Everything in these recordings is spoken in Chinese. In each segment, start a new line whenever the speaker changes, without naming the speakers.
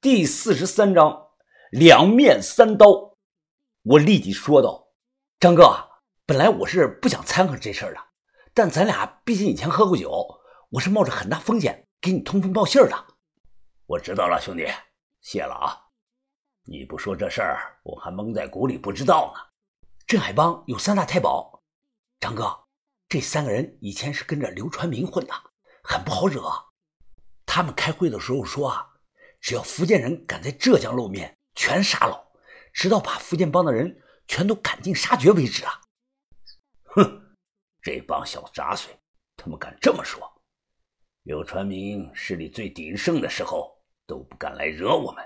第四十三章两面三刀。我立即说道：“张哥，本来我是不想掺和这事儿的，但咱俩毕竟以前喝过酒，我是冒着很大风险给你通风报信的。”
我知道了，兄弟，谢了啊！你不说这事儿，我还蒙在鼓里不知道呢。
镇海帮有三大太保，张哥，这三个人以前是跟着刘传明混的，很不好惹。他们开会的时候说啊。只要福建人敢在浙江露面，全杀了，直到把福建帮的人全都赶尽杀绝为止啊！
哼，这帮小杂碎，他们敢这么说？刘传明势力最鼎盛的时候都不敢来惹我们。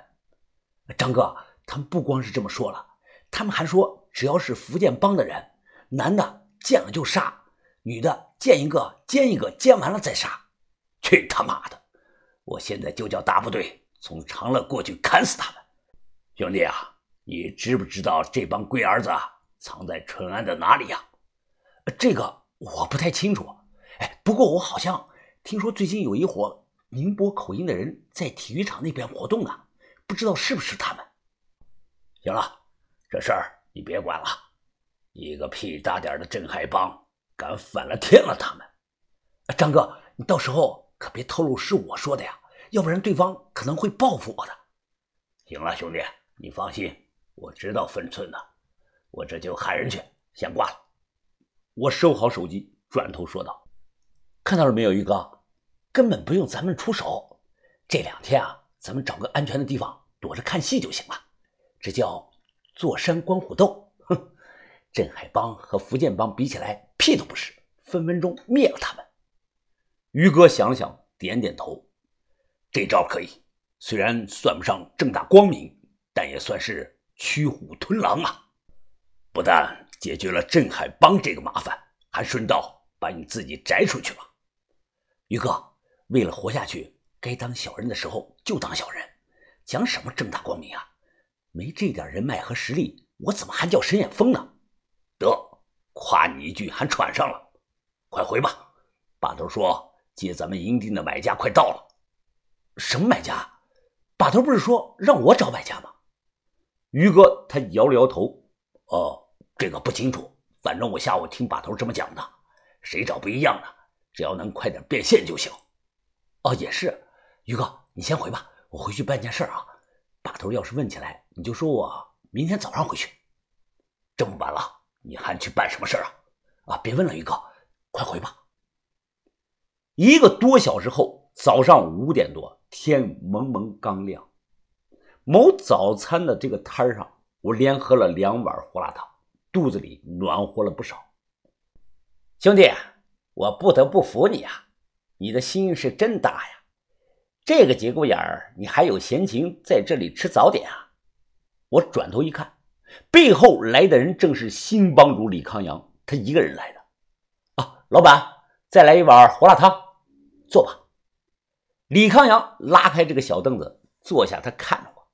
张哥，他们不光是这么说了，他们还说，只要是福建帮的人，男的见了就杀，女的见一个奸一个，奸完了再杀。
去他妈的！我现在就叫大部队。从长乐过去砍死他们，兄弟啊，你知不知道这帮龟儿子藏在淳安的哪里呀？
这个我不太清楚。哎，不过我好像听说最近有一伙宁波口音的人在体育场那边活动呢，不知道是不是他们。
行了，这事儿你别管了。一个屁大点的镇海帮敢反了天了，他们。
张哥，你到时候可别透露是我说的呀。要不然对方可能会报复我的。
行了，兄弟，你放心，我知道分寸的。我这就喊人去，先挂了。
我收好手机，转头说道：“看到了没有，于哥，根本不用咱们出手。这两天啊，咱们找个安全的地方躲着看戏就行了。这叫坐山观虎斗。哼，镇海帮和福建帮比起来，屁都不是，分分钟灭了他们。”
于哥想了想，点点头。这招可以，虽然算不上正大光明，但也算是驱虎吞狼啊！不但解决了镇海帮这个麻烦，还顺道把你自己摘出去了。
于哥，为了活下去，该当小人的时候就当小人，讲什么正大光明啊？没这点人脉和实力，我怎么还叫沈远峰呢？
得，夸你一句还喘上了，快回吧。把头说接咱们营地的买家快到了。
什么买家？把头不是说让我找买家吗？
于哥他摇了摇头。哦，这个不清楚。反正我下午听把头这么讲的。谁找不一样的，只要能快点变现就行。
哦，也是。于哥，你先回吧，我回去办件事啊。把头要是问起来，你就说我明天早上回去。
这么晚了，你还去办什么事啊？
啊，别问了，于哥，快回吧。
一个多小时后，早上五点多。天蒙蒙刚亮，某早餐的这个摊上，我连喝了两碗胡辣汤，肚子里暖和了不少。
兄弟，我不得不服你啊，你的心是真大呀！这个节骨眼儿，你还有闲情在这里吃早点啊？
我转头一看，背后来的人正是新帮主李康阳，他一个人来的。啊，老板，再来一碗胡辣汤，坐吧。李康阳拉开这个小凳子坐下，他看着我：“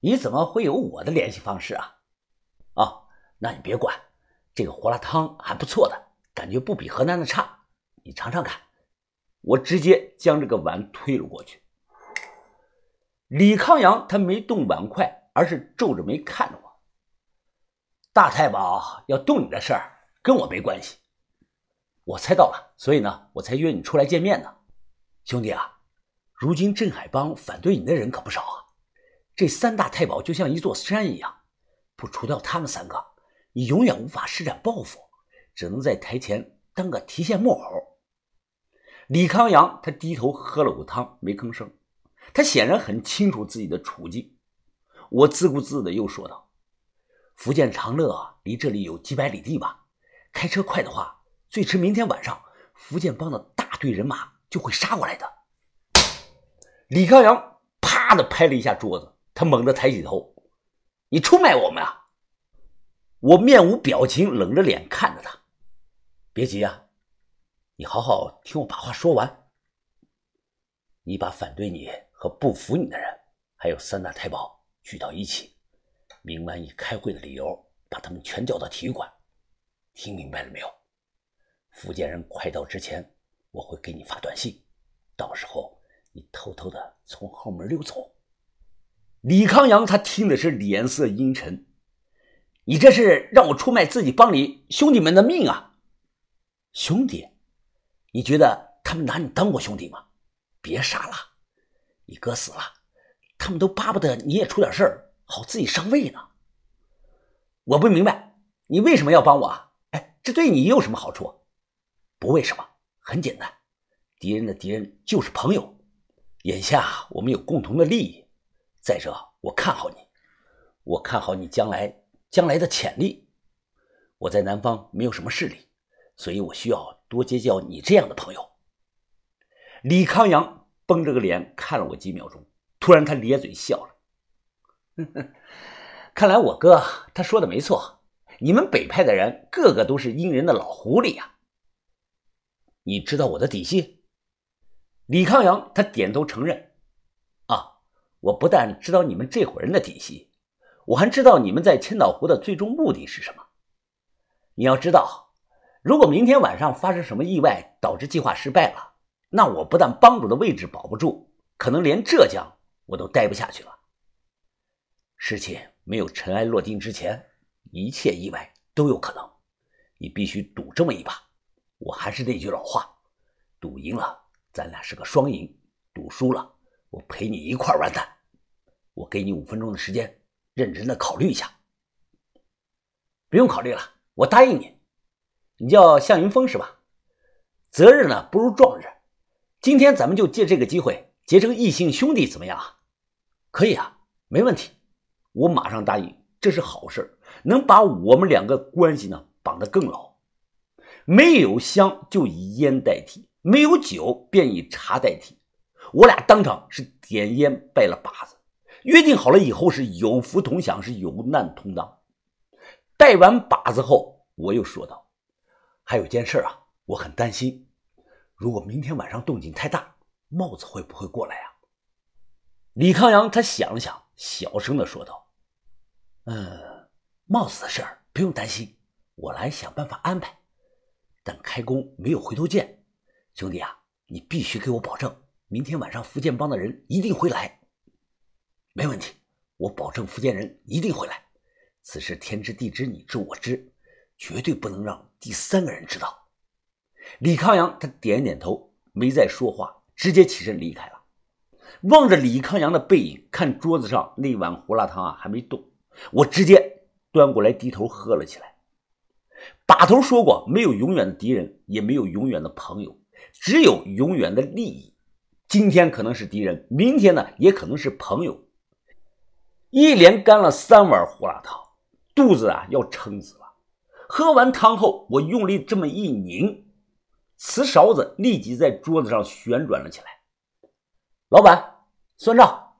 你怎么会有我的联系方式啊？”“啊，那你别管，这个胡辣汤还不错的，感觉不比河南的差，你尝尝看。”我直接将这个碗推了过去。李康阳他没动碗筷，而是皱着眉看着我：“大太保要动你的事儿，跟我没关系。我猜到了，所以呢，我才约你出来见面呢。”兄弟啊，如今镇海帮反对你的人可不少啊！这三大太保就像一座山一样，不除掉他们三个，你永远无法施展抱负，只能在台前当个提线木偶。李康阳他低头喝了口汤，没吭声。他显然很清楚自己的处境。我自顾自的又说道：“福建长乐啊离这里有几百里地吧？开车快的话，最迟明天晚上，福建帮的大队人马。”就会杀过来的。李康阳啪的拍了一下桌子，他猛地抬起头：“你出卖我们啊！”我面无表情，冷着脸看着他：“别急啊，你好好听我把话说完。你把反对你和不服你的人，还有三大太保聚到一起，明晚以开会的理由把他们全叫到体育馆。听明白了没有？福建人快到之前。”我会给你发短信，到时候你偷偷的从后门溜走。李康阳他听的是脸色阴沉，你这是让我出卖自己帮里兄弟们的命啊！兄弟，你觉得他们拿你当过兄弟吗？别傻了，你哥死了，他们都巴不得你也出点事儿，好自己上位呢。我不明白，你为什么要帮我？哎，这对你有什么好处？不为什么，很简单，敌人的敌人就是朋友。眼下我们有共同的利益。再者，我看好你，我看好你将来将来的潜力。我在南方没有什么势力。所以我需要多结交你这样的朋友。李康阳绷着个脸看了我几秒钟，突然他咧嘴笑了：“ 看来我哥他说的没错，你们北派的人个个都是阴人的老狐狸呀。”你知道我的底细？李康阳他点头承认：“啊，我不但知道你们这伙人的底细，我还知道你们在千岛湖的最终目的是什么。你要知道。”如果明天晚上发生什么意外，导致计划失败了，那我不但帮主的位置保不住，可能连浙江我都待不下去了。事情没有尘埃落定之前，一切意外都有可能。你必须赌这么一把。我还是那句老话，赌赢了，咱俩是个双赢；赌输了，我陪你一块完蛋。我给你五分钟的时间，认真的考虑一下。不用考虑了，我答应你。你叫向云峰是吧？择日呢不如撞日，今天咱们就借这个机会结成异姓兄弟，怎么样啊？可以啊，没问题，我马上答应。这是好事，能把我们两个关系呢绑得更牢。没有香就以烟代替，没有酒便以茶代替。我俩当场是点烟拜了把子，约定好了以后是有福同享，是有难同当。拜完把子后，我又说道。还有件事啊，我很担心，如果明天晚上动静太大，帽子会不会过来啊？李康阳他想了想，小声的说道：“嗯，帽子的事儿不用担心，我来想办法安排。但开弓没有回头箭，兄弟啊，你必须给我保证，明天晚上福建帮的人一定会来。没问题，我保证福建人一定会来。此事天知地知，你知我知。”绝对不能让第三个人知道。李康阳他点点头，没再说话，直接起身离开了。望着李康阳的背影，看桌子上那碗胡辣汤啊还没动，我直接端过来低头喝了起来。把头说过，没有永远的敌人，也没有永远的朋友，只有永远的利益。今天可能是敌人，明天呢也可能是朋友。一连干了三碗胡辣汤，肚子啊要撑死了。喝完汤后，我用力这么一拧，瓷勺子立即在桌子上旋转了起来。老板，算账。